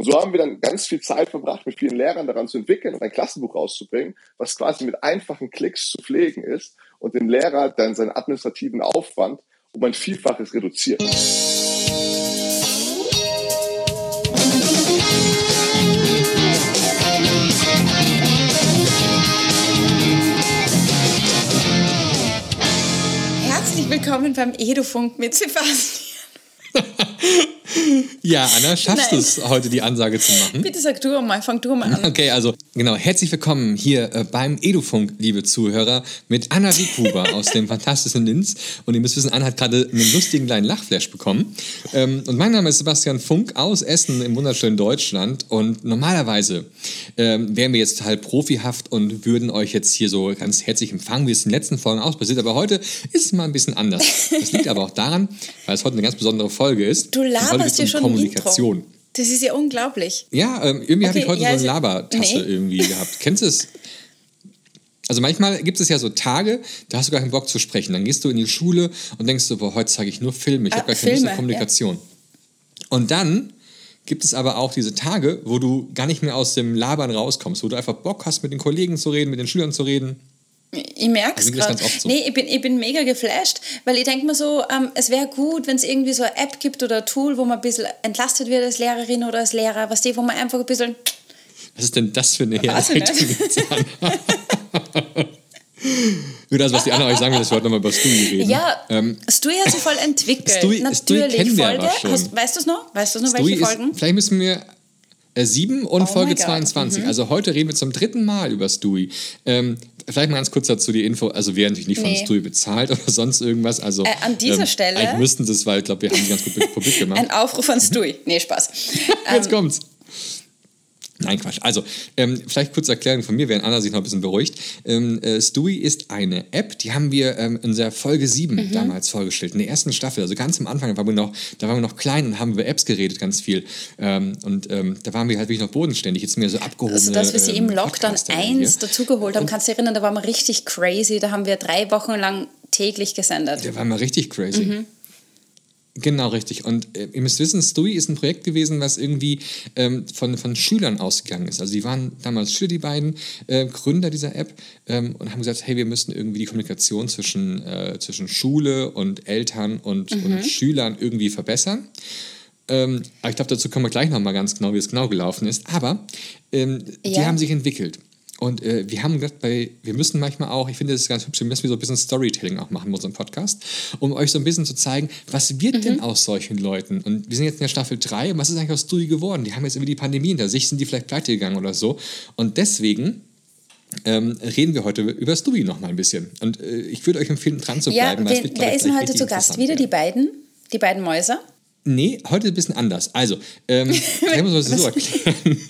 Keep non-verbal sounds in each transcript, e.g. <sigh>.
Und so haben wir dann ganz viel Zeit verbracht, mit vielen Lehrern daran zu entwickeln und ein Klassenbuch rauszubringen, was quasi mit einfachen Klicks zu pflegen ist und den Lehrer dann seinen administrativen Aufwand um ein Vielfaches reduziert. Herzlich willkommen beim Edufunk mit Sebastian. <laughs> <laughs> Ja, Anna, schaffst du es heute die Ansage zu machen? Bitte sag du mal, fang du mal an. Okay, also genau, herzlich willkommen hier äh, beim Edufunk, liebe Zuhörer, mit Anna Wiekuber aus dem fantastischen Linz. Und ihr müsst wissen, Anna hat gerade einen lustigen kleinen Lachflash bekommen. Ähm, und mein Name ist Sebastian Funk aus Essen im wunderschönen Deutschland. Und normalerweise ähm, wären wir jetzt total profihaft und würden euch jetzt hier so ganz herzlich empfangen, wie es in den letzten Folgen auch passiert. Aber heute ist es mal ein bisschen anders. Das liegt aber auch daran, weil es heute eine ganz besondere Folge ist. Du laberst dir schon Kommunikation. Intro. Das ist ja unglaublich. Ja, ähm, irgendwie hatte Okay, ich heute ja, so also- eine Labertasse nee. irgendwie gehabt. Kennst du es? Also manchmal gibt es ja so Tage, da hast du gar keinen Bock zu sprechen. Dann gehst du in die Schule und denkst so, boah, heute zeige ich nur Filme, ich Ah, habe gar keine Lust Filme, auf Kommunikation. Und dann gibt es aber auch diese Tage, wo du gar nicht mehr aus dem Labern rauskommst, wo du einfach Bock hast, mit den Kollegen zu reden, mit den Schülern zu reden. Ich merke es das gerade. so. Nee, ich bin, ich bin mega geflasht, weil ich denke mir so, ähm, es wäre gut, wenn es irgendwie so eine App gibt oder ein Tool, wo man ein bisschen entlastet wird als Lehrerin oder als Lehrer, was die, wo man einfach ein bisschen. Was ist denn das für eine ich Herleitung? Gut, also was die Anna euch sagen will, dass wir heute nochmal über Studi reden. Ja, Ähm, Stui hat sich voll entwickelt. Stui- Natürlich. wir Folge. Hast, weißt du es noch? Weißt du noch, Stui welche ist, Folgen? vielleicht müssen wir äh, sieben und Oh Folge my God. 22. Mhm. Also heute reden wir zum dritten Mal über Stui. Ähm, vielleicht mal ganz kurz dazu die Info. Also wir werden natürlich nicht von Nee. Stui bezahlt oder sonst irgendwas. Also, Äh, an dieser ähm, Stelle- Eigentlich müssten sie es, weil ich glaube, wir haben sie ganz gut publik <laughs> gemacht. Ein Aufruf an Stui. Nee, Spaß. Jetzt Ähm, kommt's. Nein, Quatsch. Also, ähm, vielleicht kurz Erklärung von mir, während Anna sich noch ein bisschen beruhigt. Ähm, äh, Stewie ist eine App, die haben wir ähm, in der Folge 7 Mhm. damals vorgestellt, in der ersten Staffel. Also ganz am Anfang, da waren wir noch, da waren wir noch klein und haben über Apps geredet, ganz viel. Ähm, und ähm, da waren wir halt wirklich noch bodenständig. Jetzt sind wir so abgehoben. Also, dass wir sie im Lockdown 1 Da dazugeholt haben, kannst du dich erinnern, da waren wir richtig crazy. Da haben wir drei Wochen lang täglich gesendet. Der war mal richtig crazy. Mhm. Genau, richtig. Und äh, ihr müsst wissen, Stewie ist ein Projekt gewesen, was irgendwie ähm, von, von Schülern ausgegangen ist. Also die waren damals Schüler, die beiden äh, Gründer dieser App ähm, und haben gesagt, hey, wir müssen irgendwie die Kommunikation zwischen, äh, zwischen Schule und Eltern und, Mhm. und Schülern irgendwie verbessern. Ähm, aber ich glaube, dazu kommen wir gleich nochmal ganz genau, wie es genau gelaufen ist. Aber ähm, die Ja. haben sich entwickelt. Und äh, wir haben gedacht, bei, wir müssen manchmal auch, ich finde das ist ganz hübsch, wir müssen so ein bisschen Storytelling auch machen in unserem Podcast, um euch so ein bisschen zu zeigen, was wird Mhm. denn aus solchen Leuten? Und wir sind jetzt in der Staffel 3 und was ist eigentlich aus Studi geworden? Die haben jetzt irgendwie die Pandemie hinter sich, sind die vielleicht pleite gegangen oder so. Und deswegen ähm, reden wir heute über Studi noch mal ein bisschen. Und äh, ich würde euch empfehlen, dran zu Ja, bleiben. weil es wen, wer ist denn heute zu Gast? Wieder die beiden? Die beiden Mäuser? Nee, heute ein bisschen anders. Also, ähm, <laughs> ich muss das so erklären. <laughs>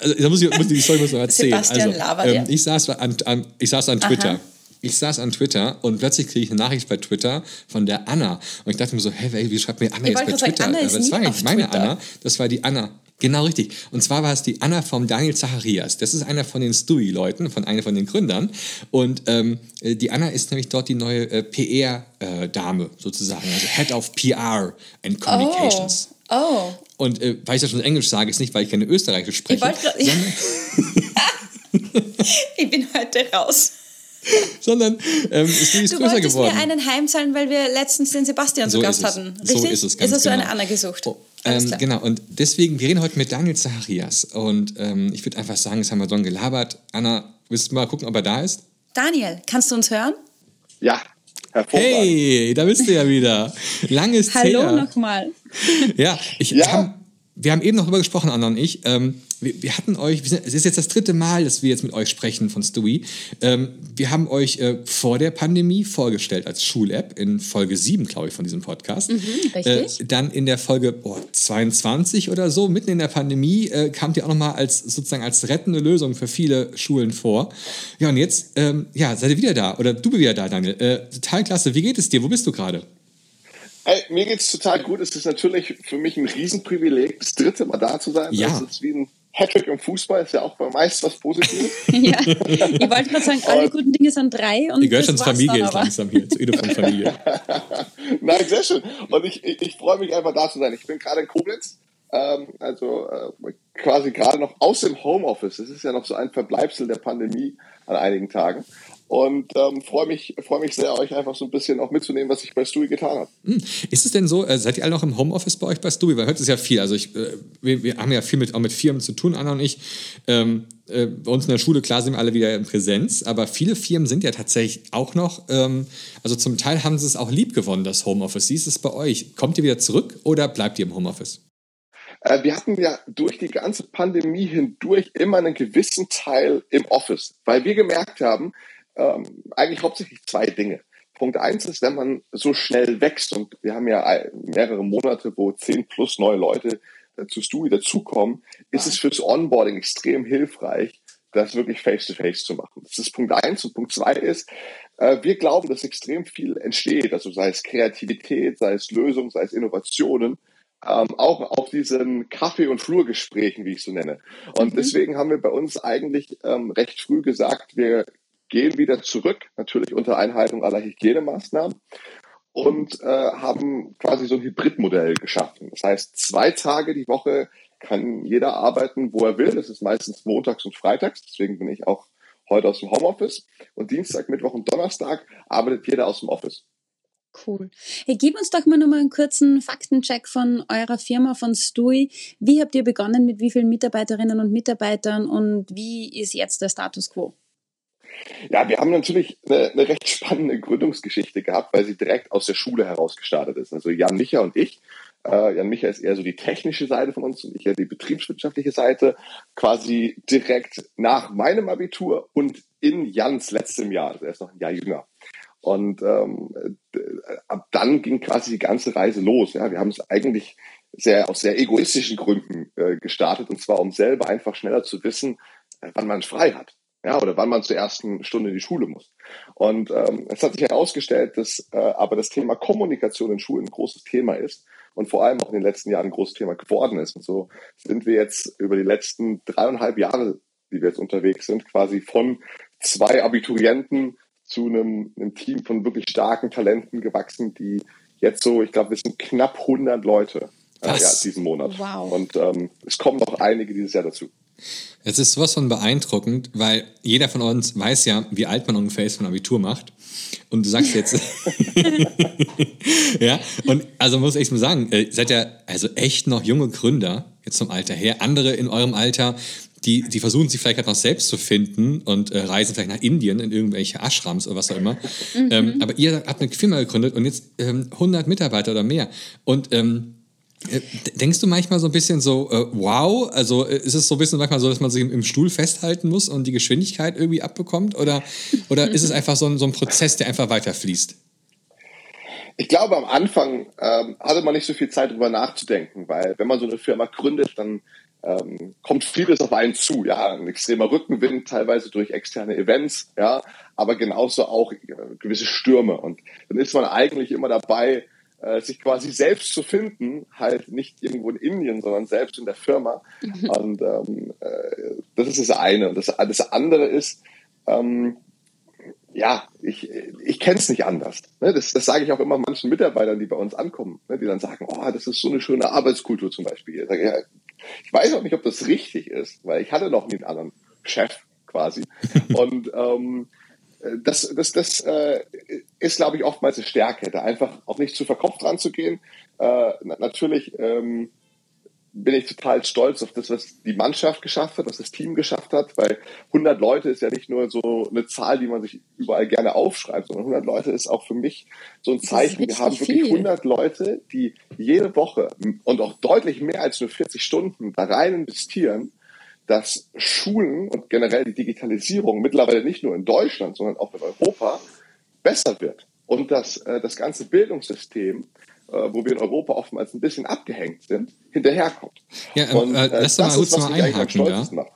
Also, da muss ich, muss die Story muss noch erzählen. Sebastian also, ähm, ich, saß an, an, ich saß an Twitter. Ich saß an Twitter und plötzlich kriege ich eine Nachricht bei Twitter von der Anna. Und ich dachte mir so, hä, wie schreibt mir Anna Ich jetzt bei Twitter? sagen, Anna ist Aber das war nicht meine Twitter. Anna, das war die Anna. Genau richtig. Und zwar war es die Anna vom Daniel Zacharias. Das ist einer von den Stewie-Leuten, von einer von den Gründern. Und ähm, äh, die Anna ist nämlich dort die neue äh, PR-Dame sozusagen, also Head of PR and Communications. Oh. oh. Und äh, weil ich das schon Englisch sage, ist nicht, weil ich keine Österreichisch spreche. Ich <laughs> ich bin heute raus. sondern ähm, ist die ist Du größer wolltest geworden. mir einen heimzahlen, weil wir letztens den Sebastian So zu Gast ist es. hatten. So Richtig? ist es ganz Jetzt hast du eine genau. Anna gesucht. Ähm, genau, und deswegen, wir reden heute mit Daniel Zacharias. Und ähm, ich würde einfach sagen, jetzt haben wir so gelabert. Anna, willst du mal gucken, ob er da ist? Daniel, kannst du uns hören? Ja, hervorragend. Hey, da bist du ja wieder. <laughs> Lang ist Hallo nochmal. Ja, ich, Ja. Haben, wir haben eben noch darüber gesprochen, Anna und ich. Ähm, wir, wir hatten euch, wir sind, es ist jetzt das dritte Mal, dass wir jetzt mit euch sprechen von Stewie. Ähm, wir haben euch äh, vor der Pandemie vorgestellt als Schul-App in Folge 7, glaube ich, von diesem Podcast. Mhm, richtig. Äh, dann in der Folge oh, 22 oder so, mitten in der Pandemie, äh, kamt ihr auch nochmal als sozusagen als rettende Lösung für viele Schulen vor. Ja, und jetzt ähm, ja, seid ihr wieder da. Oder du bist wieder da, Daniel. Äh, total klasse. Wie geht es dir? Wo bist du gerade? Ey, mir geht's total gut. Es ist natürlich für mich ein Riesenprivileg, das dritte Mal da zu sein. Ja. Das ist wie ein Hattrick im Fußball, ist ja auch meist was Positives. <laughs> Ja, ich wollte gerade sagen, alle guten Dinge sind drei und Ihr gehört schon das zur war's Familie aber. langsam hier, Edo von Familie. <laughs> Nein, sehr schön. Und ich, ich, ich freue mich einfach da zu sein. Ich bin gerade in Koblenz ähm, also äh, quasi gerade noch aus dem Homeoffice. Es ist ja noch so ein Verbleibsel der Pandemie an einigen Tagen. Und ähm, freue mich, freu mich sehr, euch einfach so ein bisschen auch mitzunehmen, was ich bei Stewie getan habe. Hm. Ist es denn so, äh, seid ihr alle noch im Homeoffice bei euch bei Stewie? Weil heute ist ja viel. Also ich, äh, wir, wir, haben ja viel mit, auch mit Firmen zu tun, Anna und ich. Ähm, äh, bei uns in der Schule, klar sind wir alle wieder in Präsenz, aber viele Firmen sind ja tatsächlich auch noch, ähm, also zum Teil haben sie es auch lieb gewonnen, das Homeoffice. Wie ist es bei euch? Kommt ihr wieder zurück oder bleibt ihr im Homeoffice? Äh, wir hatten ja durch die ganze Pandemie hindurch immer einen gewissen Teil im Office, weil wir gemerkt haben, ähm, eigentlich hauptsächlich zwei Dinge. Punkt eins ist, wenn man so schnell wächst und wir haben ja mehrere Monate, wo zehn plus neue Leute äh, zu Stewie dazukommen, ist es fürs Onboarding extrem hilfreich, das wirklich face-to-face -face zu machen. Das ist Punkt eins. Und Punkt zwei ist, äh, wir glauben, dass extrem viel entsteht, also sei es Kreativität, sei es Lösung, sei es Innovationen, ähm, auch auf diesen Kaffee- und Flurgesprächen, wie ich so nenne. Und mhm. deswegen haben wir bei uns eigentlich ähm, recht früh gesagt, wir gehen wieder zurück, natürlich unter Einhaltung aller Hygienemaßnahmen und äh, haben quasi so ein Hybridmodell geschaffen. Das heißt, zwei Tage die Woche kann jeder arbeiten, wo er will. Das ist meistens montags und freitags. Deswegen bin ich auch heute aus dem Homeoffice. Und Dienstag, Mittwoch und Donnerstag arbeitet jeder aus dem Office. Cool. Hey, gib uns doch mal nochmal einen kurzen Faktencheck von eurer Firma, von Stui. Wie habt ihr begonnen, mit wie vielen Mitarbeiterinnen und Mitarbeitern und wie ist jetzt der Status quo? Ja, wir haben natürlich eine, eine, recht spannende Gründungsgeschichte gehabt, weil sie direkt aus der Schule heraus gestartet ist. Also Jan Micha und ich. Äh, Jan Micha ist eher so die technische Seite von uns und ich eher die betriebswirtschaftliche Seite. Quasi direkt nach meinem Abitur und in Jans letztem Jahr. Also er ist noch ein Jahr jünger. Und ähm, ab dann ging quasi die ganze Reise los. Ja, wir haben es eigentlich sehr aus sehr egoistischen Gründen äh, gestartet und zwar um selber einfach schneller zu wissen, wann man frei hat ja, oder wann man zur ersten Stunde in die Schule muss. Und ähm, es hat sich herausgestellt, dass äh, aber das Thema Kommunikation in Schulen ein großes Thema ist und vor allem auch in den letzten Jahren ein großes Thema geworden ist. Und so sind wir jetzt über die letzten dreieinhalb Jahre, die wir jetzt unterwegs sind, quasi von zwei Abiturienten zu einem, einem Team von wirklich starken Talenten gewachsen, die jetzt so, ich glaube, wir sind knapp 100 Leute äh, ja, diesen Monat. Wow. Und ähm, es kommen noch einige dieses Jahr dazu. Es ist sowas von beeindruckend, weil jeder von uns weiß ja, wie alt man ungefähr ist, wenn man Abitur macht. Und du sagst jetzt, <laughs> ja, und also muss ich mal sagen, äh, seid ja also echt noch junge Gründer, jetzt zum Alter her. Andere in eurem Alter, die, die versuchen sich vielleicht gerade noch selbst zu finden und äh, reisen vielleicht nach Indien in irgendwelche Ashrams oder was auch immer. Mhm. Ähm, aber ihr habt eine Firma gegründet und jetzt ähm, 100 Mitarbeiter oder mehr. Und ähm, äh, denkst du manchmal so ein bisschen so, äh, wow, also äh, ist es so ein bisschen manchmal so, dass man sich im, im, Stuhl festhalten muss und die Geschwindigkeit irgendwie abbekommt? Oder, <laughs> oder ist es einfach so ein, so ein Prozess, der einfach weiterfließt? Ich glaube, am Anfang ähm, hatte man nicht so viel Zeit, darüber nachzudenken, weil wenn man so eine Firma gründet, dann ähm, kommt vieles auf einen zu. Ja, ein extremer Rückenwind, teilweise durch externe Events, ja, aber genauso auch äh, gewisse Stürme. Und dann ist man eigentlich immer dabei, äh, sich quasi selbst zu finden, halt nicht irgendwo in Indien, sondern selbst in der Firma. Mhm. Und ähm, äh, das ist das eine. Und das, das andere ist, ähm, ja, ich, ich kenne es nicht anders. Ne? Das, das sage ich auch immer manchen Mitarbeitern, die bei uns ankommen, ne? die dann sagen, oh, das ist so eine schöne Arbeitskultur zum Beispiel. Ich, sage, ja, ich weiß auch nicht, ob das richtig ist, weil ich hatte noch nie einen anderen Chef quasi. <laughs> Und ähm, das, das, das äh, ist, glaube ich, oftmals eine Stärke, da einfach auch nicht zu verkopft ranzugehen. Äh, natürlich ähm, bin ich total stolz auf das, was die Mannschaft geschafft hat, was das Team geschafft hat, weil 100 Leute ist ja nicht nur so eine Zahl, die man sich überall gerne aufschreibt, sondern 100 Leute ist auch für mich so ein Zeichen. Wir haben wirklich viel. 100 Leute, die jede Woche und auch deutlich mehr als nur 40 Stunden da rein investieren dass Schulen und generell die Digitalisierung mittlerweile nicht nur in Deutschland, sondern auch in Europa besser wird und dass äh, das ganze Bildungssystem, äh, wo wir in Europa oftmals ein bisschen abgehängt sind, hinterherkommt. Ja, äh, und, äh, lass doch mal kurz mal einhaken da.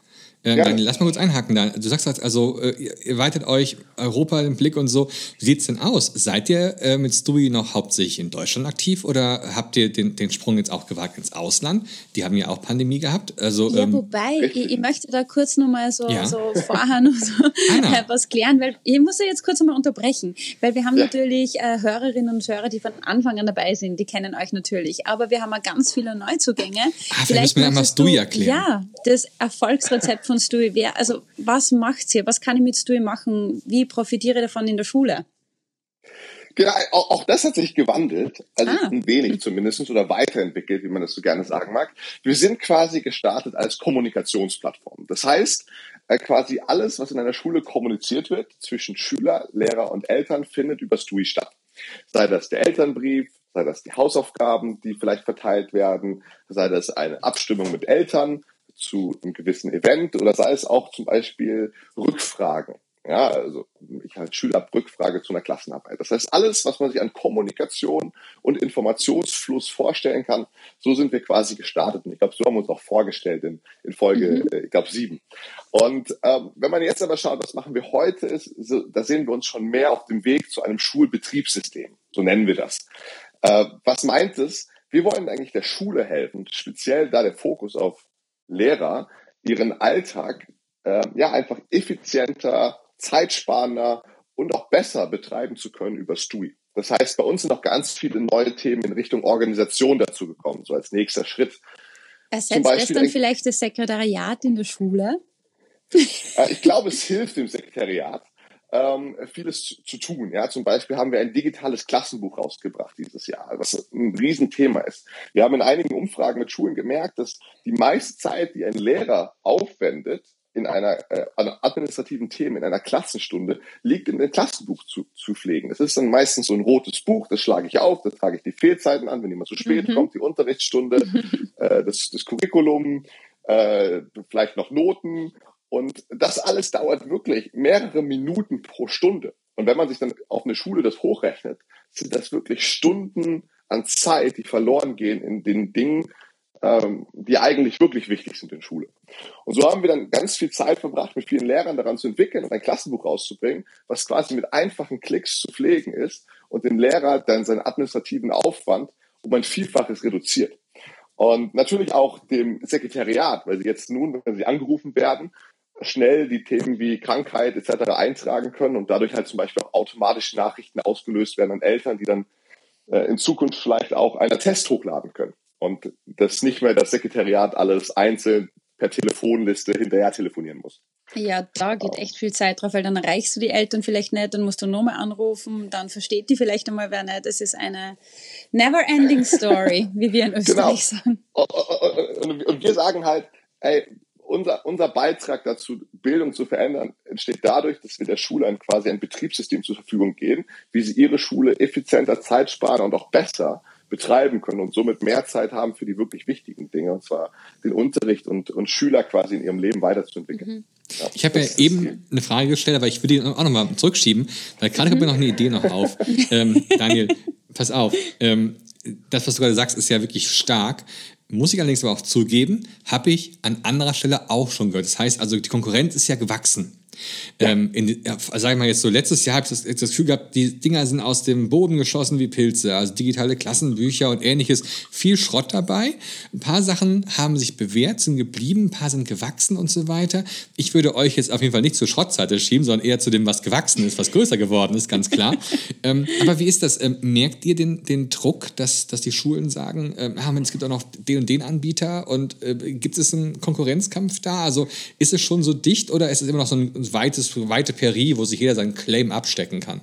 Ähm, ja. Dann lass mal kurz einhaken da. Du sagst also, äh, ihr weitet euch Europa im Blick und so. Wie sieht es denn aus? Seid ihr äh, mit Stewie noch hauptsächlich in Deutschland aktiv oder habt ihr den, den Sprung jetzt auch gewagt ins Ausland? Die haben ja auch Pandemie gehabt. Also, ja, ähm, wobei, ich, ich, möchte da kurz nochmal so, ja? so vorher noch so <laughs> <laughs> was klären, weil ich muss ja jetzt kurz einmal unterbrechen, weil wir haben ja. natürlich äh, Hörerinnen und Hörer, die von Anfang an dabei sind, die kennen euch natürlich, aber wir haben auch ganz viele Neuzugänge. Ah, vielleicht müssen wir einmal Stewie erklären. Ja, das Erfolgsrezept von von Stewie? Wer, also was macht ihr? Was kann ich mit Stewie machen? Wie profitiere ich davon in der Schule? Genau, auch, auch das hat sich gewandelt, also ah. ein wenig zumindest oder weiterentwickelt, wie man das so gerne sagen mag. Wir sind quasi gestartet als Kommunikationsplattform. Das heißt, äh, quasi alles, was in einer Schule kommuniziert wird zwischen Schüler, Lehrer und Eltern, findet über Stui statt. Sei das der Elternbrief, sei das die Hausaufgaben, die vielleicht verteilt werden, sei das eine Abstimmung mit Eltern, zu einem gewissen Event oder sei es auch zum Beispiel Rückfragen. Ja, also ich als Schüler habe Rückfrage zu einer Klassenarbeit. Das heißt, alles, was man sich an Kommunikation und Informationsfluss vorstellen kann, so sind wir quasi gestartet. Und ich glaube, so haben wir uns auch vorgestellt in, in Folge, mhm. äh, ich glaube, sieben. Und ähm, wenn man jetzt aber schaut, was machen wir heute, ist, so, da sehen wir uns schon mehr auf dem Weg zu einem Schulbetriebssystem. So nennen wir das. Äh, was meint es? Wir wollen eigentlich der Schule helfen, speziell da der Fokus auf Lehrer ihren Alltag äh, ja einfach effizienter, zeitsparender und auch besser betreiben zu können über STUI. Das heißt, bei uns sind auch ganz viele neue Themen in Richtung Organisation dazu gekommen, so als nächster Schritt. Ersetzt es dann vielleicht das Sekretariat in der Schule? Äh, ich glaube, es hilft dem Sekretariat ähm, vieles zu, zu, tun. Ja, zum Beispiel haben wir ein digitales Klassenbuch rausgebracht dieses Jahr, was ein Riesenthema ist. Wir haben in einigen Umfragen mit Schulen gemerkt, dass die meiste Zeit, die ein Lehrer aufwendet, in einer äh, administrativen Themen, in einer Klassenstunde, liegt in dem Klassenbuch zu, zu pflegen. Das ist dann meistens so ein rotes Buch, das schlage ich auf, da trage ich die Fehlzeiten an, wenn jemand zu spät mhm. kommt, die Unterrichtsstunde, <laughs> äh, das, das Curriculum, äh, vielleicht noch Noten und das alles dauert wirklich mehrere Minuten pro Stunde. Und wenn man sich dann auf eine Schule das hochrechnet, sind das wirklich Stunden an Zeit, die verloren gehen in den Dingen, ähm, die eigentlich wirklich wichtig sind in Schule. Und so haben wir dann ganz viel Zeit verbracht, mit vielen Lehrern daran zu entwickeln und ein Klassenbuch rauszubringen, was quasi mit einfachen Klicks zu pflegen ist und den Lehrer dann seinen administrativen Aufwand um ein Vielfaches reduziert. Und natürlich auch dem Sekretariat, weil sie jetzt nun, wenn sie angerufen werden, schnell die Themen wie Krankheit etc. eintragen können und dadurch halt zum Beispiel auch automatisch Nachrichten ausgelöst werden an Eltern, die dann äh, in Zukunft vielleicht auch einen Test hochladen können. Und das nicht mehr das Sekretariat alles einzeln per Telefonliste hinterher telefonieren muss. Ja, da geht echt viel Zeit drauf, weil dann erreichst du die Eltern vielleicht nicht, dann musst du nochmal anrufen, dann versteht die vielleicht einmal wer nicht. Es ist eine never-ending <laughs> Story, wie wir in genau. Österreich genau. sagen. Und wir sagen halt, ey, unser, unser Beitrag dazu, Bildung zu verändern, entsteht dadurch, dass wir der Schule ein, quasi ein Betriebssystem zur Verfügung geben, wie sie ihre Schule effizienter, zeitsparender und auch besser betreiben können und somit mehr Zeit haben für die wirklich wichtigen Dinge, und zwar den Unterricht und, und Schüler quasi in ihrem Leben weiterzuentwickeln. Mhm. Ja, ich habe ja eben eine Frage gestellt, aber ich würde die auch nochmal zurückschieben, weil gerade kommt mir noch eine Idee noch auf. <laughs> ähm, Daniel, pass auf. Ähm, das, was du gerade sagst, ist ja wirklich stark. Muss ich allerdings aber auch zugeben, habe ich an anderer Stelle auch schon gehört. Das heißt also, die Konkurrenz ist ja gewachsen. Ja. Ähm, in, sag ich mal jetzt so, letztes Jahr habe ich das, das, Gefühl gehabt, die Dinger sind aus dem Boden geschossen wie Pilze, also digitale Klassenbücher und ähnliches. Viel Schrott dabei. Ein paar Sachen haben sich bewährt, sind geblieben, ein paar sind gewachsen und so weiter. Ich würde euch jetzt auf jeden Fall nicht zur Schrottseite schieben, sondern eher zu dem, was gewachsen ist, was größer geworden ist, ganz klar. <laughs> ähm, aber wie ist das? Ähm, merkt ihr den, den Druck, dass, dass die Schulen sagen, ähm, ah, es gibt auch noch den und den Anbieter und äh, gibt es einen Konkurrenzkampf da? Also ist es schon so dicht oder ist es immer noch so ein weites, weite Peri, wo sich jeder seinen Claim abstecken kann.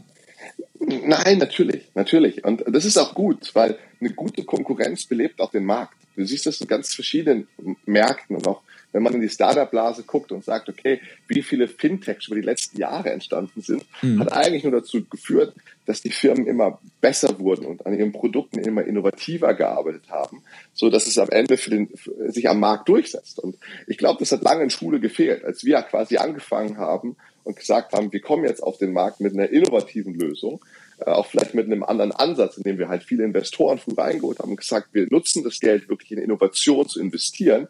Nein, natürlich, natürlich. Und das ist auch gut, weil eine gute Konkurrenz belebt auch den Markt. Du siehst das in ganz verschiedenen Märkten und auch wenn man in die Startup-Blase guckt und sagt, okay, wie viele Fintechs über die letzten Jahre entstanden sind, mhm. hat eigentlich nur dazu geführt, dass die Firmen immer besser wurden und an ihren Produkten immer innovativer gearbeitet haben, so dass es am Ende für den, für sich am Markt durchsetzt. Und ich glaube, das hat lange in Schule gefehlt, als wir quasi angefangen haben und gesagt haben, wir kommen jetzt auf den Markt mit einer innovativen Lösung, äh, auch vielleicht mit einem anderen Ansatz, indem wir halt viele Investoren früh reingeholt haben und gesagt, wir nutzen das Geld wirklich in Innovation zu investieren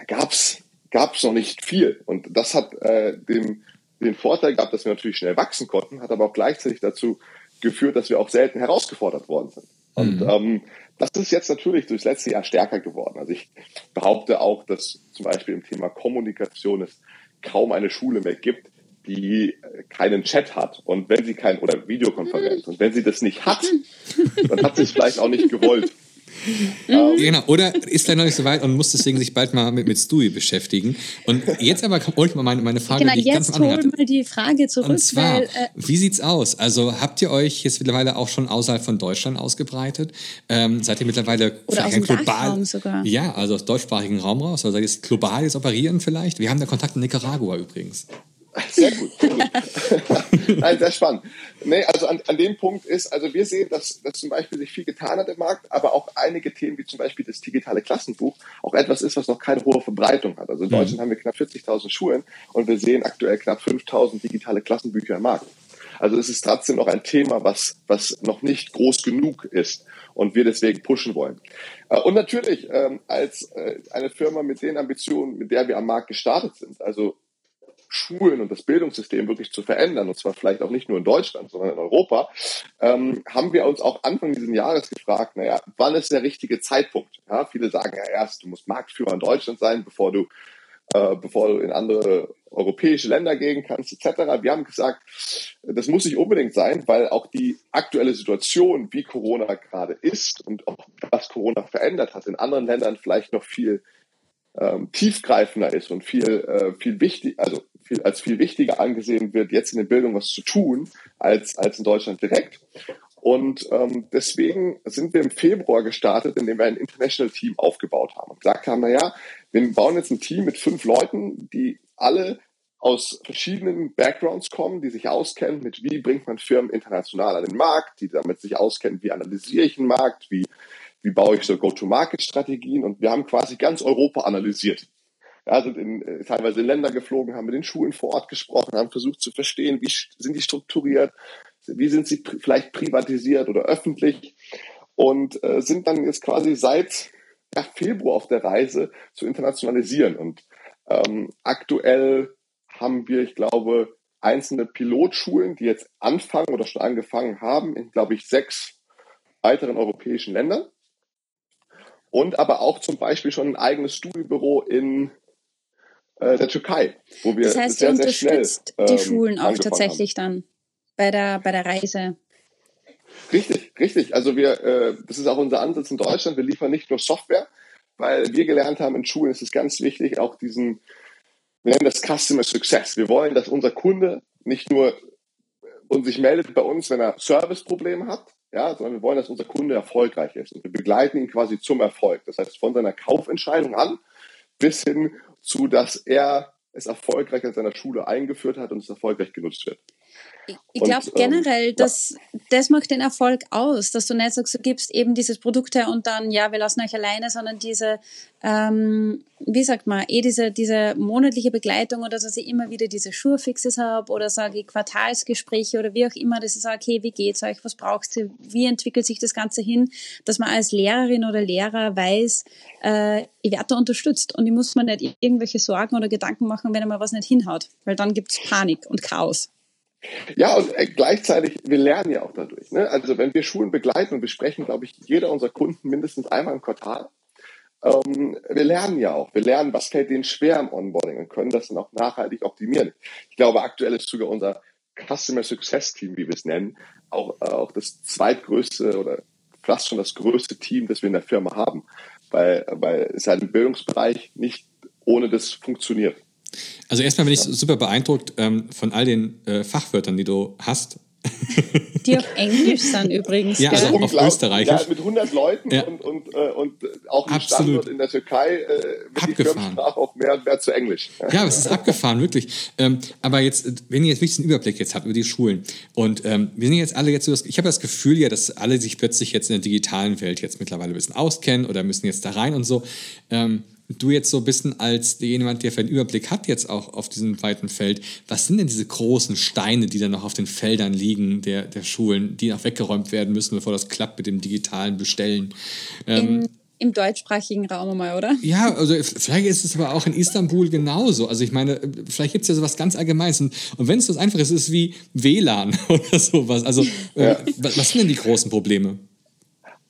da gab es gab es noch nicht viel. Und das hat äh, dem, den Vorteil gehabt, dass wir natürlich schnell wachsen konnten, hat aber auch gleichzeitig dazu geführt, dass wir auch selten herausgefordert worden sind. Und mhm. ähm, das ist jetzt natürlich durchs letzte Jahr stärker geworden. Also ich behaupte auch, dass zum Beispiel im Thema Kommunikation es kaum eine Schule mehr gibt, die keinen Chat hat und wenn sie kein oder Videokonferenz und wenn sie das nicht hat, dann hat sie es vielleicht auch nicht gewollt. Mhm. Genau, oder ist er noch nicht so weit und muss deswegen sich bald mal mit, mit Stewie beschäftigen. Und jetzt aber hol ich mal meine, meine Frage, genau, die ich jetzt ganz am Anfang hatte. mal die Frage zurück. Und zwar, weil, äh, wie sieht's aus? Also habt ihr euch jetzt mittlerweile auch schon außerhalb von Deutschland ausgebreitet? Ähm, seid ihr mittlerweile oder aus dem global? sogar. Ja, also aus deutschsprachigen Raum raus. Oder seid ihr jetzt global jetzt operieren vielleicht? Wir haben da Kontakt in Nicaragua übrigens. Sehr gut. Sehr, gut. <laughs> Nein, sehr spannend. Nee, also an, an dem Punkt ist, also wir sehen, dass, dass zum Beispiel sich viel getan hat im Markt, aber auch einige Themen wie zum Beispiel das digitale Klassenbuch auch etwas ist, was noch keine hohe Verbreitung hat. Also in mhm. Deutschland mhm. haben wir knapp 40.000 Schulen und wir sehen aktuell knapp 5.000 digitale Klassenbücher im Markt. Also es ist trotzdem noch ein Thema, was, was noch nicht groß genug ist und wir deswegen pushen wollen. Äh, und natürlich ähm, als äh, eine Firma mit den Ambitionen, mit der wir am Markt gestartet sind, also Schulen und das Bildungssystem wirklich zu verändern, und zwar vielleicht auch nicht nur in Deutschland, sondern in Europa, ähm, haben wir uns auch Anfang dieses Jahres gefragt, naja, wann ist der richtige Zeitpunkt? Ja, viele sagen ja erst, du musst Marktführer in Deutschland sein, bevor du, äh, bevor du in andere europäische Länder gehen kannst, etc. Wir haben gesagt, das muss nicht unbedingt sein, weil auch die aktuelle Situation, wie Corona gerade ist und auch was Corona verändert hat, in anderen Ländern vielleicht noch viel ähm, tiefgreifender ist und viel, äh, viel wichtig, also viel, als viel wichtiger angesehen wird, jetzt in der Bildung was zu tun, als, als in Deutschland direkt. Und ähm, deswegen sind wir im Februar gestartet, indem wir ein International Team aufgebaut haben und gesagt haben, naja, wir bauen jetzt ein Team mit fünf Leuten, die alle aus verschiedenen Backgrounds kommen, die sich auskennen mit, wie bringt man Firmen international an den Markt, die damit sich auskennen, wie analysiere ich einen Markt, wie, wie baue ich so Go-to-Market-Strategien. Und wir haben quasi ganz Europa analysiert ja, sind in, äh, teilweise in Länder geflogen, haben mit den Schulen vor Ort gesprochen, haben versucht zu verstehen, wie sind die strukturiert, wie sind sie pri vielleicht privatisiert oder öffentlich und äh, sind dann jetzt quasi seit ja, Februar auf der Reise zu internationalisieren. Und ähm, aktuell haben wir, ich glaube, einzelne Pilotschulen, die jetzt anfangen oder schon angefangen haben, in, glaube ich, sechs weiteren europäischen Ländern. Und aber auch zum Beispiel schon ein eigenes Studiobüro in äh, der Türkei, wo wir das heißt, sehr, sehr schnell ähm, die Schulen auch tatsächlich haben. dann bei der, bei der Reise. Richtig, richtig. Also wir, äh, das ist auch unser Ansatz in Deutschland. Wir liefern nicht nur Software, weil wir gelernt haben in Schulen ist es ganz wichtig, auch diesen, wir nennen das Customer Success. Wir wollen, dass unser Kunde nicht nur und sich meldet bei uns, wenn er Serviceprobleme hat, ja, sondern wir wollen, dass unser Kunde erfolgreich ist. Und wir begleiten ihn quasi zum Erfolg. Das heißt, von seiner Kaufentscheidung an bis hin zu, dass er es erfolgreich in seiner Schule eingeführt hat und es erfolgreich genutzt wird. Ich glaube ähm, generell, ähm, dass das macht den Erfolg aus, dass du nicht sagst, du gibst eben dieses Produkt her und dann, ja, wir lassen euch alleine, sondern diese, ähm, wie sagt man, eh diese, diese monatliche Begleitung oder dass ich immer wieder diese Schurfixes habe oder sage ich Quartalsgespräche oder wie auch immer, dass ich sage, hey, wie geht's euch, was braucht ihr, wie entwickelt sich das Ganze hin, dass man als Lehrerin oder Lehrer weiß, äh, ich werde da unterstützt und ich muss mir nicht irgendwelche Sorgen oder Gedanken machen, wenn einmal was nicht hinhaut, weil dann gibt's Panik und Chaos. Ja, und äh, gleichzeitig, wir lernen ja auch dadurch. Ne? Also wenn wir Schulen begleiten und besprechen, glaube ich, jeder unserer Kunden mindestens einmal im Quartal. Ähm, wir lernen ja auch. Wir lernen, was fällt denen schwer im Onboarding und können das dann auch nachhaltig optimieren. Ich glaube, aktuell ist sogar unser Customer Success Team, wie wir es nennen, auch, äh, auch das zweitgrößte oder fast schon das größte Team, das wir in der Firma haben. Weil, weil es halt im Bildungsbereich nicht ohne das funktioniert. Also erstmal bin ich ja. super beeindruckt ähm, von all den äh, Fachwörtern, die du hast. <laughs> Die auf Englisch sind übrigens. Ja, also auf Österreichisch. Ja, mit 100 Leuten ja. und, und, äh, und auch im Absolut. Standort in der Türkei äh, wird abgefahren. die auch mehr und mehr zu Englisch. Ja, es ist abgefahren, wirklich. Ähm, aber jetzt, wenn ihr jetzt wirklich einen Überblick jetzt habt über die Schulen und ähm, wir sind jetzt alle jetzt so, ich habe das Gefühl ja, dass alle sich plötzlich jetzt in der digitalen Welt jetzt mittlerweile ein bisschen auskennen oder müssen jetzt da rein und so. Ähm, du jetzt so ein bisschen als jemand, der für einen Überblick hat jetzt auch auf diesem weiten Feld, was sind denn diese großen Steine, die dann noch auf den Feldern liegen der, der Schulen, die noch weggeräumt werden müssen, bevor das klappt mit dem digitalen Bestellen? Ähm, im deutschsprachigen Raum mal, oder? Ja, also vielleicht ist es aber auch in Istanbul genauso. Also ich meine, vielleicht gibt es ja sowas ganz Allgemeines. Und, wenn es das einfach ist, ist es wie WLAN <laughs> oder sowas. Also ja. äh, <laughs> was sind denn die großen Probleme?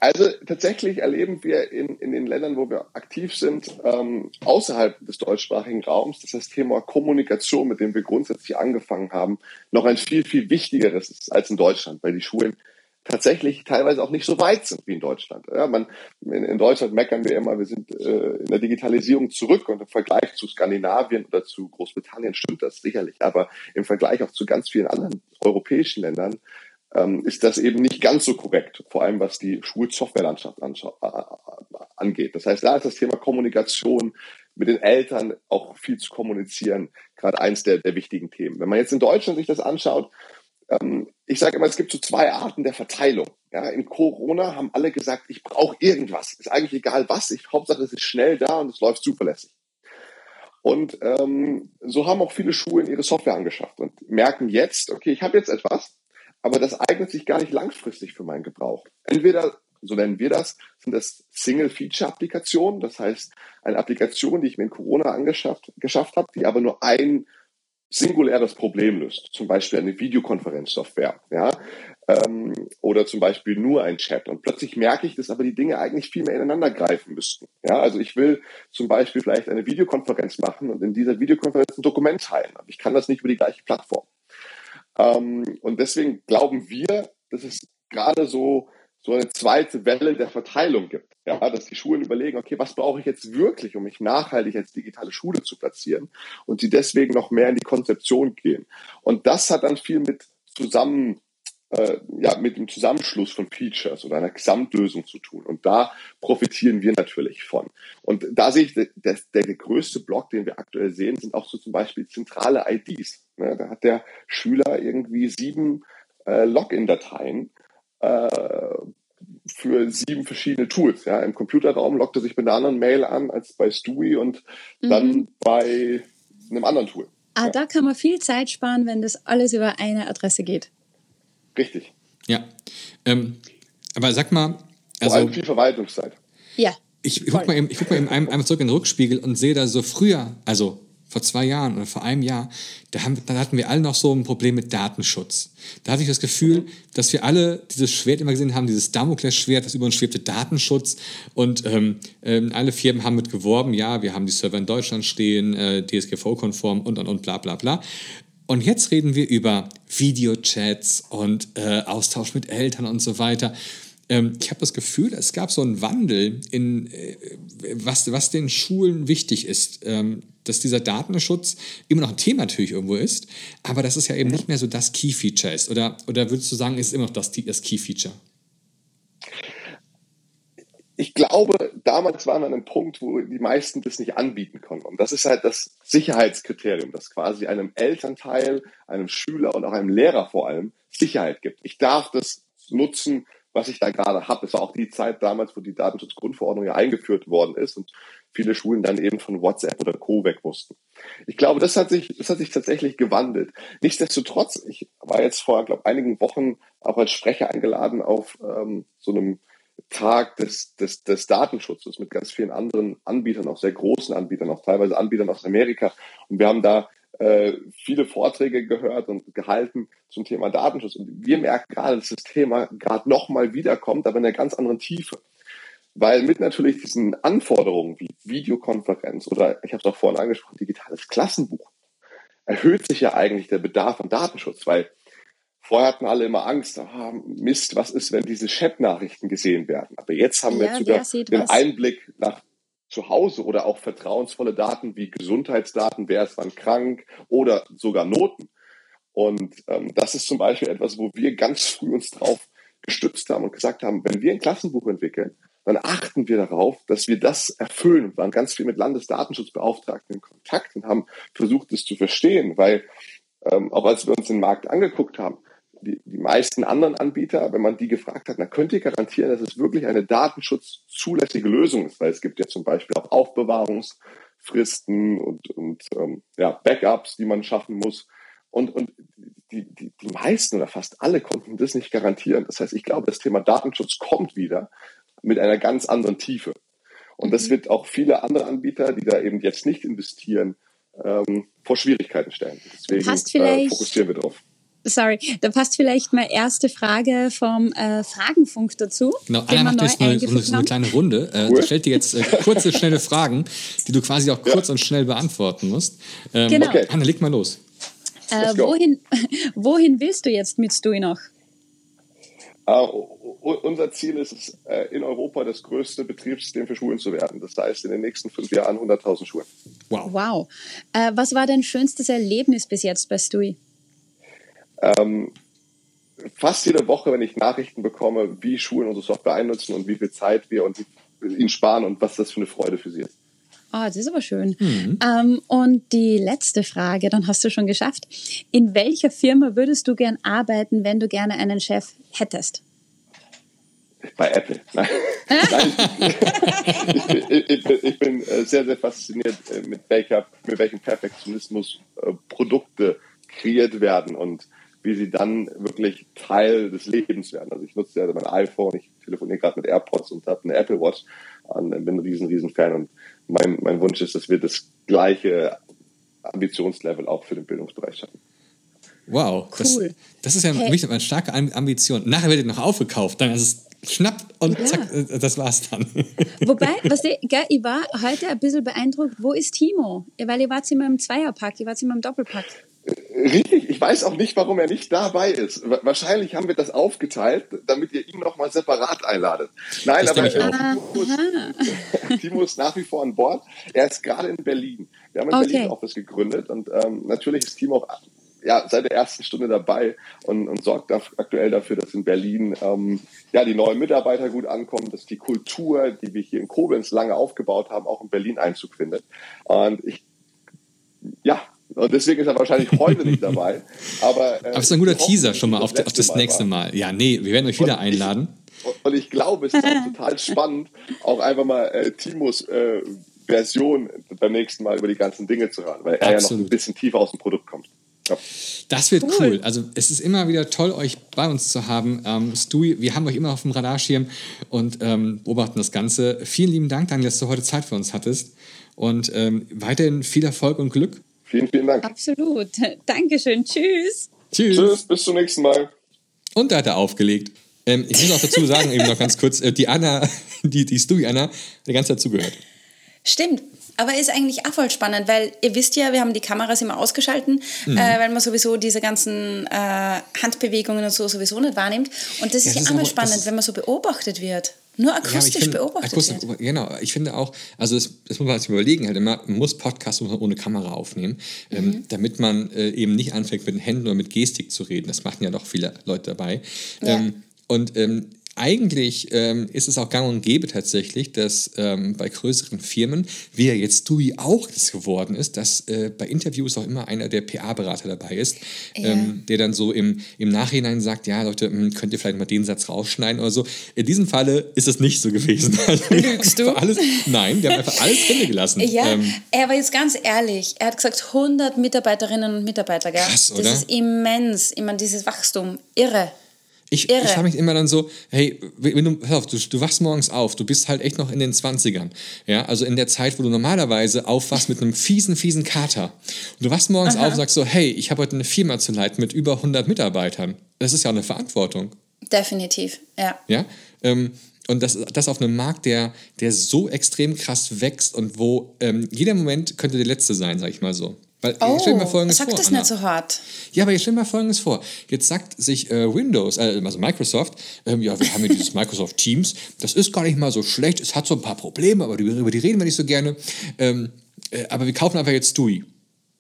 Also tatsächlich erleben wir in, in den Ländern, wo wir aktiv sind, ähm, außerhalb des deutschsprachigen Raums, dass das Thema Kommunikation, mit dem wir grundsätzlich angefangen haben, noch ein viel, viel wichtigeres ist als in Deutschland, weil die Schulen tatsächlich teilweise auch nicht so weit sind wie in Deutschland. Ja, man, in, in Deutschland meckern wir immer, wir sind äh, in der Digitalisierung zurück und im Vergleich zu Skandinavien oder zu Großbritannien stimmt das sicherlich, aber im Vergleich auch zu ganz vielen anderen europäischen Ländern ähm, ist das eben nicht ganz so korrekt, vor allem was die Schulsoftwarelandschaft angeht. Das heißt, da ist das Thema Kommunikation mit den Eltern auch viel zu kommunizieren, gerade eins der, der wichtigen Themen. Wenn man jetzt in Deutschland sich das anschaut, ähm, ich sage immer, es gibt so zwei Arten der Verteilung. Ja, in Corona haben alle gesagt, ich brauche irgendwas. Ist eigentlich egal was. Ich, Hauptsache, es ist schnell da und es läuft zuverlässig. Und ähm, so haben auch viele Schulen ihre Software angeschafft und merken jetzt, okay, ich habe jetzt etwas, aber das eignet sich gar nicht langfristig für meinen Gebrauch. Entweder, so nennen wir das, sind das Single-Feature-Applikationen, das heißt eine Applikation, die ich mir in Corona angeschafft geschafft habe, die aber nur ein singuläres Problem löst, zum Beispiel eine Videokonferenzsoftware, ja, ähm, oder zum Beispiel nur ein Chat. Und plötzlich merke ich, dass aber die Dinge eigentlich viel mehr ineinander greifen müssten. Ja, also ich will zum Beispiel vielleicht eine Videokonferenz machen und in dieser Videokonferenz ein Dokument teilen, aber ich kann das nicht über die gleiche Plattform. Ähm, und deswegen glauben wir, dass es gerade so, so eine zweite Welle der Verteilung gibt. Ja, dass die Schulen überlegen, okay, was brauche ich jetzt wirklich, um mich nachhaltig als digitale Schule zu platzieren und die deswegen noch mehr in die Konzeption gehen. Und das hat dann viel mit zusammen äh, ja, mit dem Zusammenschluss von Features oder einer Gesamtlösung zu tun. Und da profitieren wir natürlich von. Und da sehe ich, der, der, der größte Block, den wir aktuell sehen, sind auch so zum Beispiel zentrale IDs. Ne, da hat der Schüler irgendwie sieben äh, Login-Dateien äh, für sieben verschiedene Tools. Ja, Im Computerraum loggt er sich mit einer anderen Mail an als bei Stewie und mhm. dann bei einem anderen Tool. Ah, ja. da kann man viel Zeit sparen, wenn das alles über eine Adresse geht. Richtig. Ja. Ähm, aber sag mal. Also, Vor allem viel Verwaltungszeit. Ja. Ich, ich gucke mal, eben, ich guck mal eben einmal zurück in den Rückspiegel und sehe da so früher, also vor zwei Jahren oder vor einem Jahr, da, haben, da hatten wir alle noch so ein Problem mit Datenschutz. Da hatte ich das Gefühl, dass wir alle dieses Schwert immer gesehen haben, dieses Damoklesschwert, das über uns schwebte, Datenschutz. Und ähm, ähm, alle Firmen haben mit geworben, ja, wir haben die Server in Deutschland stehen, äh, DSGVO-konform und, und, und, bla, bla, bla. Und jetzt reden wir über Videochats und äh, Austausch mit Eltern und so weiter. Ähm, ich habe das Gefühl, es gab so einen Wandel in, äh, was, was den Schulen wichtig ist. Ähm, dass dieser Datenschutz immer noch ein Thema natürlich irgendwo ist, aber dass es ja eben nicht mehr so das Key-Feature ist. Oder, oder würdest du sagen, ist es immer noch das, das Key-Feature? Ich glaube, damals waren wir an einem Punkt, wo die meisten das nicht anbieten konnten. Und das ist halt das Sicherheitskriterium, das quasi einem Elternteil, einem Schüler und auch einem Lehrer vor allem Sicherheit gibt. Ich darf das nutzen, was ich da gerade habe. Es war auch die Zeit damals, wo die Datenschutzgrundverordnung ja eingeführt worden ist und viele Schulen dann eben von WhatsApp oder Co. weg mussten. Ich glaube, das hat sich, das hat sich tatsächlich gewandelt. Nichtsdestotrotz, ich war jetzt vor, glaube einigen Wochen auch als Sprecher eingeladen auf ähm, so einem Tag des, des, des Datenschutzes mit ganz vielen anderen Anbietern, auch sehr großen Anbietern, auch teilweise Anbietern aus Amerika. Und wir haben da äh, viele Vorträge gehört und gehalten zum Thema Datenschutz. Und wir merken gerade, dass das Thema gerade nochmal wiederkommt, aber in einer ganz anderen Tiefe. Weil mit natürlich diesen Anforderungen wie Videokonferenz oder, ich habe es auch vorhin angesprochen, digitales Klassenbuch, erhöht sich ja eigentlich der Bedarf an Datenschutz, weil Vorher hatten alle immer Angst, ah, Mist, was ist, wenn diese Chat-Nachrichten gesehen werden? Aber jetzt haben ja, wir sogar den was? Einblick nach zu Hause oder auch vertrauensvolle Daten wie Gesundheitsdaten, wer ist wann krank oder sogar Noten. Und ähm, das ist zum Beispiel etwas, wo wir ganz früh uns drauf gestützt haben und gesagt haben, wenn wir ein Klassenbuch entwickeln, dann achten wir darauf, dass wir das erfüllen und waren ganz viel mit Landesdatenschutzbeauftragten in Kontakt und haben versucht, das zu verstehen, weil ähm, auch als wir uns den Markt angeguckt haben, die, die meisten anderen Anbieter, wenn man die gefragt hat, dann könnt ihr garantieren, dass es wirklich eine datenschutzzulässige Lösung ist, weil es gibt ja zum Beispiel auch Aufbewahrungsfristen und, und ähm, ja, Backups, die man schaffen muss. Und, und die, die, die meisten oder fast alle konnten das nicht garantieren. Das heißt, ich glaube, das Thema Datenschutz kommt wieder mit einer ganz anderen Tiefe. Und das mhm. wird auch viele andere Anbieter, die da eben jetzt nicht investieren, ähm, vor Schwierigkeiten stellen. Deswegen äh, fokussieren wir darauf. Sorry, da passt vielleicht mal erste Frage vom äh, Fragenfunk dazu. Genau, einer macht jetzt eine, so, eine kleine Runde. Äh, cool. Stellt dir jetzt äh, kurze, schnelle Fragen, die du quasi auch kurz ja. und schnell beantworten musst. Ähm, genau. Okay. Anne, leg mal los. Äh, wohin, <laughs> wohin willst du jetzt mit Stui noch? Uh, unser Ziel ist es, äh, in Europa das größte Betriebssystem für Schulen zu werden. Das heißt, in den nächsten fünf Jahren 100.000 Schulen. Wow. wow. Äh, was war dein schönstes Erlebnis bis jetzt bei Stui? Ähm, fast jede Woche, wenn ich Nachrichten bekomme, wie Schulen unsere Software einnutzen und wie viel Zeit wir und ihnen sparen und was das für eine Freude für sie ist. Oh, das ist aber schön. Mhm. Ähm, und die letzte Frage, dann hast du schon geschafft. In welcher Firma würdest du gern arbeiten, wenn du gerne einen Chef hättest? Bei Apple. <laughs> Nein. Nein. <laughs> ich, ich, ich, bin äh, sehr, sehr fasziniert äh, mit, welcher, mit welchem Perfektionismus äh, Produkte kreiert werden und wie sie dann wirklich Teil des Lebens werden. Also ich nutze ja mein iPhone, ich telefoniere gerade mit AirPods und habe eine Apple Watch und bin ein riesen, riesen Fan. Und mein, mein Wunsch ist, dass wir das gleiche Ambitionslevel auch für den Bildungsbereich schaffen. Wow, cool. das, das ist ja hey. eine starke Ambition. Nachher wird noch aufgekauft, dann ist es schnapp und ja. zack, äh, das war's dann. <laughs> Wobei, was ich, gell, ich war heute ein bisschen beeindruckt, wo ist Timo? Weil ihr wart immer im Zweierpack, ihr wart immer im Doppelpack. Richtig, ich weiß auch nicht, warum er nicht dabei ist. Wahrscheinlich haben wir das aufgeteilt, damit ihr ihn nochmal separat einladet. Nein, das aber Timo, ist, <laughs> Timo, ist, nach wie vor an Bord. Er ist gerade in Berlin. Wir haben in okay. Berlin Office gegründet und ähm, natürlich ist Timo auch ja, seit der ersten Stunde dabei und, und sorgt da, aktuell dafür, dass in Berlin ähm, ja, die neuen Mitarbeiter gut ankommen, dass die Kultur, die wir hier in Koblenz lange aufgebaut haben, auch in Berlin Einzug findet. Und ich, ja, und deswegen ist er wahrscheinlich heute nicht dabei. <laughs> Aber, äh, Aber es ist ein guter Teaser schon mal auf, das, auf das nächste Mal. Mal. Ja, nee, wir werden euch wieder und einladen. Ich, und ich glaube, es ist auch total spannend, auch einfach mal äh, Timos äh, Version beim nächsten Mal über die ganzen Dinge zu hören, weil er Absolut. ja noch ein bisschen tiefer aus dem Produkt kommt. Ja. Das wird cool. cool. Also es ist immer wieder toll, euch bei uns zu haben. Ähm, Stewie, wir haben euch immer auf dem Radarschirm und ähm, beobachten das Ganze. Vielen lieben Dank, Daniel, dass du heute Zeit für uns hattest. Und ähm, weiterhin viel Erfolg und Glück. Vielen, vielen Dank. Absolut. <laughs> Dankeschön. Tschüss. Tschüss. Tschüss. Bis zum nächsten Mal. Und da hat er aufgelegt. Ähm, ich muss auch dazu sagen, eben noch ganz kurz, äh, die Anna, <laughs> die, die Stewie Anna, die ganze Zeit zugehört. Stimmt. Aber ist eigentlich auch voll spannend, weil ihr wisst ja, wir haben die Kameras immer ausgeschalten, mhm. äh, weil man sowieso diese ganzen äh, Handbewegungen und so sowieso nicht wahrnimmt. Und das ist ja, ja auch mal spannend, wenn man so beobachtet wird. Nur akustisch ja, beobachtet akustisch, wird. Genau, ich finde auch, also das, das muss man sich überlegen, halt immer, man muss Podcasts ohne Kamera aufnehmen, ähm, mhm. ähm, damit man äh, eben nicht anfängt mit den Händen oder mit Gestik zu reden. Das machen ja doch viele Leute dabei. Ja. Ähm, und ähm, eigentlich ähm, ist es auch gang und gäbe tatsächlich, dass ähm, bei größeren Firmen, wie ja jetzt Dewey auch das geworden ist, dass äh, bei Interviews auch immer einer der PA-Berater dabei ist, ja. ähm, der dann so im, im Nachhinein sagt, ja Leute, hm, könnt ihr vielleicht mal den Satz rausschneiden oder so. In diesem Falle ist es nicht so gewesen. <laughs> Lügst du? Alles, nein, der hat einfach alles drin gelassen. Ja, ähm, er war jetzt ganz ehrlich. Er hat gesagt, 100 Mitarbeiterinnen und Mitarbeiter. Gell? Krass, oder? Das ist immens. Ich meine, dieses Wachstum, irre. Ich, ich frage mich immer dann so, hey, wenn du, hör auf, du, du wachst morgens auf, du bist halt echt noch in den 20ern. Ja, also in der Zeit, wo du normalerweise aufwachst mit einem fiesen, fiesen Kater. Und du wachst morgens Aha. auf und sagst so, hey, ich habe heute eine Firma zu leiten mit über 100 Mitarbeitern. Das ist ja eine Verantwortung. Definitiv, ja. Ja, ähm, und das, das auf einem Markt, der, der so extrem krass wächst und wo ähm, jeder Moment könnte der letzte sein, sag ich mal so. Weil, oh, stell dir mal Folgendes sag vor, das Anna. nicht so hart. Ja, aber jetzt stell dir mal Folgendes vor. Jetzt sagt sich äh, Windows, äh, also Microsoft, ähm, ja, wir haben hier dieses Microsoft Teams, das ist gar nicht mal so schlecht, es hat so ein paar Probleme, aber über die reden wir nicht so gerne. Ähm, äh, aber wir kaufen einfach jetzt Stewie.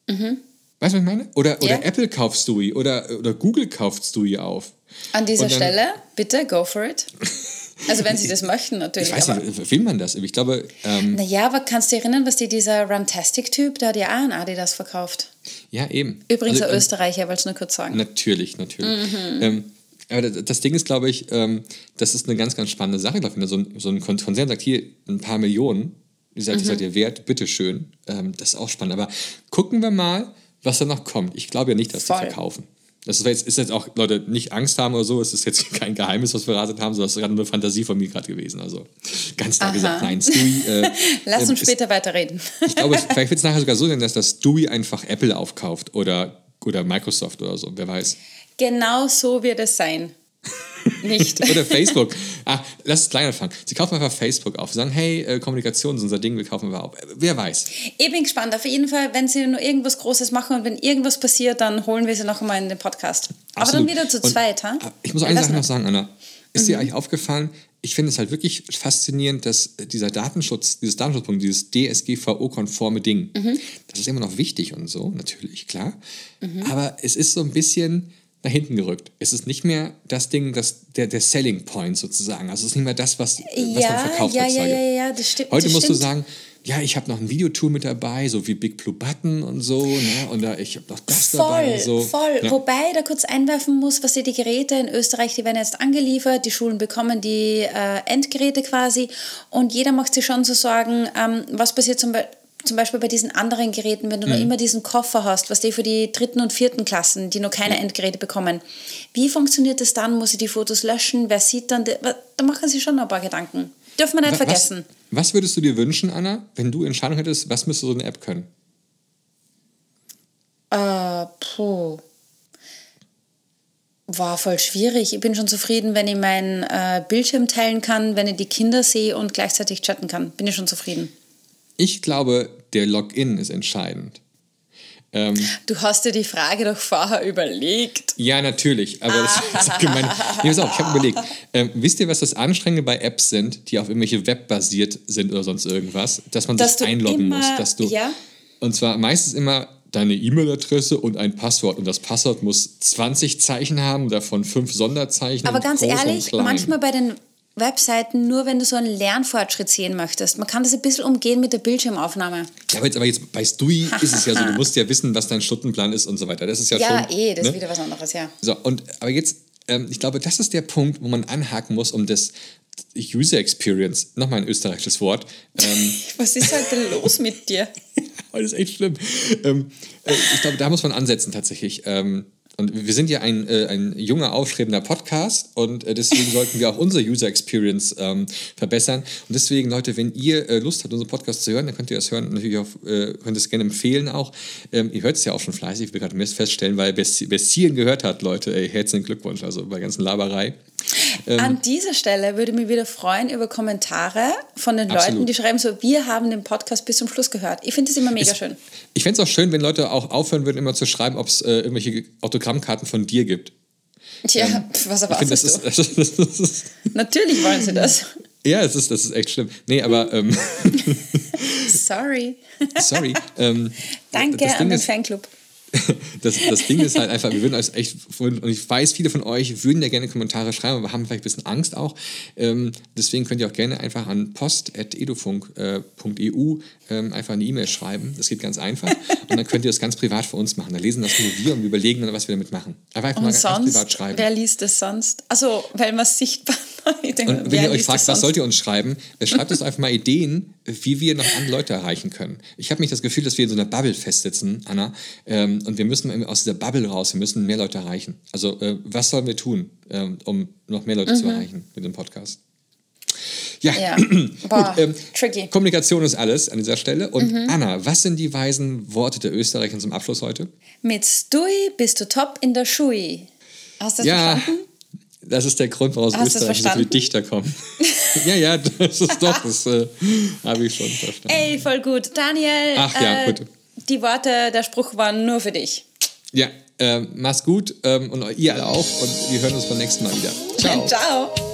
Mhm. Weißt du, was ich meine? Oder, oder yeah. Apple kauft Stewie oder, oder Google kauft Stewie auf. An dieser dann, Stelle, bitte, go for it. <laughs> Also wenn sie das möchten, natürlich. Ich weiß nicht, will man das? Ich glaube... Ähm, naja, aber kannst du dich erinnern, was dir dieser Runtastic-Typ, der hat ja auch ein Adidas verkauft. Ja, eben. Übrigens also, ein Österreicher, wollte ich nur kurz sagen. Natürlich, natürlich. Mhm. Ähm, aber das Ding ist, glaube ich, ähm, das ist eine ganz, ganz spannende Sache. Wenn so ein, so ein Konzern sagt, hier ein paar Millionen, die sagt, mhm. das seid ihr wert, bitteschön. Ähm, das ist auch spannend. Aber gucken wir mal, was da noch kommt. Ich glaube ja nicht, dass Voll. die verkaufen. Das ist jetzt, ist auch, Leute, nicht Angst haben oder so, es ist jetzt <laughs> kein Geheimnis, was wir ratet haben, sondern es ist gerade eine Fantasie von mir gerade gewesen. Also ganz klar gesagt, nein, Stewie. Äh, <laughs> Lass uns äh, später weiterreden. ich glaube, <laughs> vielleicht wird es nachher sogar so sein, dass das Stewie einfach Apple aufkauft oder, oder Microsoft oder so, wer weiß. Genau so wird es sein. Nicht. <laughs> Oder Facebook. Ah, lass es kleiner fangen. Sie kaufen einfach Facebook auf. Sie sagen, hey, äh, Kommunikation ist unser Ding, wir kaufen wir auf. Wer weiß. Ich bin gespannt. Auf jeden Fall, wenn sie nur irgendwas Großes machen und wenn irgendwas passiert, dann holen wir sie noch einmal in den Podcast. Absolut. Aber dann wieder zu zweit, ha? Ich muss eine Sache noch sagen, Anna. Ist mhm. dir eigentlich aufgefallen, ich finde es halt wirklich faszinierend, dass dieser Datenschutz, dieses Datenschutzpunkt, dieses DSGVO-konforme Ding, mhm. das ist immer noch wichtig und so, natürlich, klar. Mhm. Aber es ist so ein bisschen nach hinten gerückt. Es ist nicht mehr das Ding, das, der, der Selling Point sozusagen. Also es ist nicht mehr das, was, was ja, man verkauft ja, ja, ja, ja, das stimmt. Heute das musst stimmt. du sagen, ja, ich habe noch ein Videotool mit dabei, so wie Big Blue Button und so, ne? und da, ich habe noch das voll, dabei. Und so. Voll, ja. Wobei da kurz einwerfen muss, was die Geräte in Österreich, die werden jetzt angeliefert, die Schulen bekommen die äh, Endgeräte quasi und jeder macht sich schon so Sorgen, ähm, was passiert zum Beispiel zum Beispiel bei diesen anderen Geräten, wenn du mhm. noch immer diesen Koffer hast, was die für die dritten und vierten Klassen, die noch keine ja. Endgeräte bekommen, wie funktioniert das dann? Muss ich die Fotos löschen? Wer sieht dann? Da machen sie schon noch ein paar Gedanken. Dürfen wir nicht was, vergessen. Was würdest du dir wünschen, Anna, wenn du Entscheidung hättest, was müsste so eine App können? Äh, puh. War voll schwierig. Ich bin schon zufrieden, wenn ich meinen äh, Bildschirm teilen kann, wenn ich die Kinder sehe und gleichzeitig chatten kann. Bin ich schon zufrieden. Ich glaube, der Login ist entscheidend. Ähm, du hast dir die Frage doch vorher überlegt. Ja, natürlich. Aber das ah. ist gemein. Nee, pass auf, ich habe überlegt. Ähm, wisst ihr, was das Anstrengende bei Apps sind, die auf irgendwelche Web basiert sind oder sonst irgendwas? Dass man dass sich einloggen immer, muss. Dass du, ja? Und zwar meistens immer deine E-Mail-Adresse und ein Passwort. Und das Passwort muss 20 Zeichen haben, davon fünf Sonderzeichen. Aber ganz ehrlich, manchmal bei den Webseiten nur, wenn du so einen Lernfortschritt sehen möchtest. Man kann das ein bisschen umgehen mit der Bildschirmaufnahme. Ja, aber jetzt, aber jetzt bei Stui ist es ja so, du musst ja wissen, was dein Stundenplan ist und so weiter. Das ist ja, ja schon. Ja, eh, das ne? ist wieder was anderes, ja. So, und aber jetzt, ähm, ich glaube, das ist der Punkt, wo man anhaken muss, um das User Experience, nochmal ein österreichisches Wort. Ähm, <laughs> was ist heute los mit dir? <laughs> Heute ist echt schlimm. Ähm, äh, ich glaube, da muss man ansetzen tatsächlich. Ähm, und wir sind ja ein, äh, ein junger, aufstrebender Podcast und äh, deswegen sollten wir auch unsere User Experience ähm, verbessern. Und deswegen, Leute, wenn ihr äh, Lust habt, unseren Podcast zu hören, dann könnt ihr das hören. Natürlich auch, äh, könnt es gerne empfehlen auch. Ähm, ihr hört es ja auch schon fleißig, ich will gerade feststellen, weil wer gehört hat, Leute, ey, herzlichen Glückwunsch, also bei der ganzen Laberei. Ähm, An dieser Stelle würde mich wieder freuen über Kommentare von den absolut. Leuten, die schreiben so, wir haben den Podcast bis zum Schluss gehört. Ich finde das immer mega es, schön. Ich fände es auch schön, wenn Leute auch aufhören würden, immer zu schreiben, ob es äh, irgendwelche Autogrammkarten von dir gibt. Tja, ähm, was erwartest das ist, <laughs> das ist, das ist Natürlich wollen sie das. Ja, das ist, das ist echt schlimm. Nee, aber. Ähm, <laughs> sorry. sorry. Ähm, Danke an den Fanclub. <laughs> das, das Ding ist halt einfach, wir würden euch echt, und ich weiß, viele von euch würden ja gerne Kommentare schreiben, aber haben vielleicht ein bisschen Angst auch. Ähm, deswegen könnt ihr auch gerne einfach an post.edufunk.eu ähm, einfach eine E-Mail schreiben. Das geht ganz einfach. Und dann könnt ihr das ganz privat für uns machen. Da lesen das nur wir und wir überlegen dann, was wir damit machen. Aber einfach und mal sonst, ganz privat schreiben. Wer liest das sonst? Also, weil man es sichtbar <laughs> denke, und wenn ihr euch fragt, was sollt ihr uns schreiben, schreibt uns einfach mal Ideen, wie wir noch andere Leute erreichen können. Ich habe mich das Gefühl, dass wir in so einer Bubble festsitzen, Anna, ähm, und wir müssen aus dieser Bubble raus, wir müssen mehr Leute erreichen. Also äh, was sollen wir tun, ähm, um noch mehr Leute mhm. zu erreichen mit dem Podcast? Ja, ja. <clears throat> Boah, Gut, ähm, tricky. Kommunikation ist alles an dieser Stelle. Und mhm. Anna, was sind die weisen Worte der Österreicher zum Abschluss heute? Mit Stui bist du top in der Schui. Hast du das ja, verstanden? Das ist der Grund, warum aus Österreich so viele Dichter kommen. <laughs> ja, ja, das ist doch, das äh, habe ich schon verstanden. Ey, voll gut. Daniel, Ach, ja, äh, die Worte, der Spruch waren nur für dich. Ja, äh, mach's gut ähm, und ihr alle auch und wir hören uns beim nächsten Mal wieder. Ciao. <laughs> Ciao.